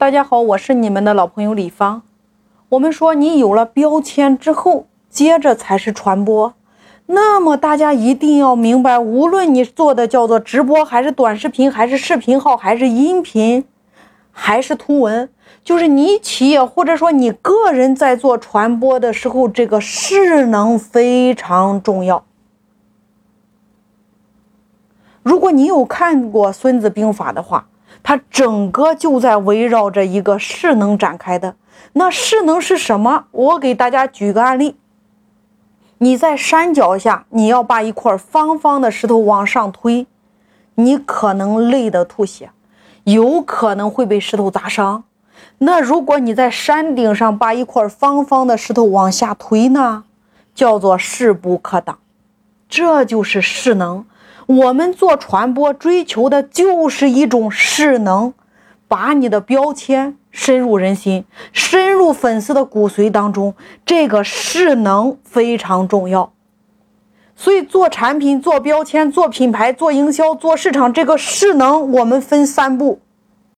大家好，我是你们的老朋友李芳。我们说，你有了标签之后，接着才是传播。那么大家一定要明白，无论你做的叫做直播，还是短视频，还是视频号，还是音频，还是图文，就是你企业或者说你个人在做传播的时候，这个势能非常重要。如果你有看过《孙子兵法》的话，它整个就在围绕着一个势能展开的。那势能是什么？我给大家举个案例：你在山脚下，你要把一块方方的石头往上推，你可能累得吐血，有可能会被石头砸伤。那如果你在山顶上把一块方方的石头往下推呢？叫做势不可挡，这就是势能。我们做传播追求的就是一种势能，把你的标签深入人心，深入粉丝的骨髓当中。这个势能非常重要，所以做产品、做标签、做品牌、做营销、做市场，这个势能我们分三步。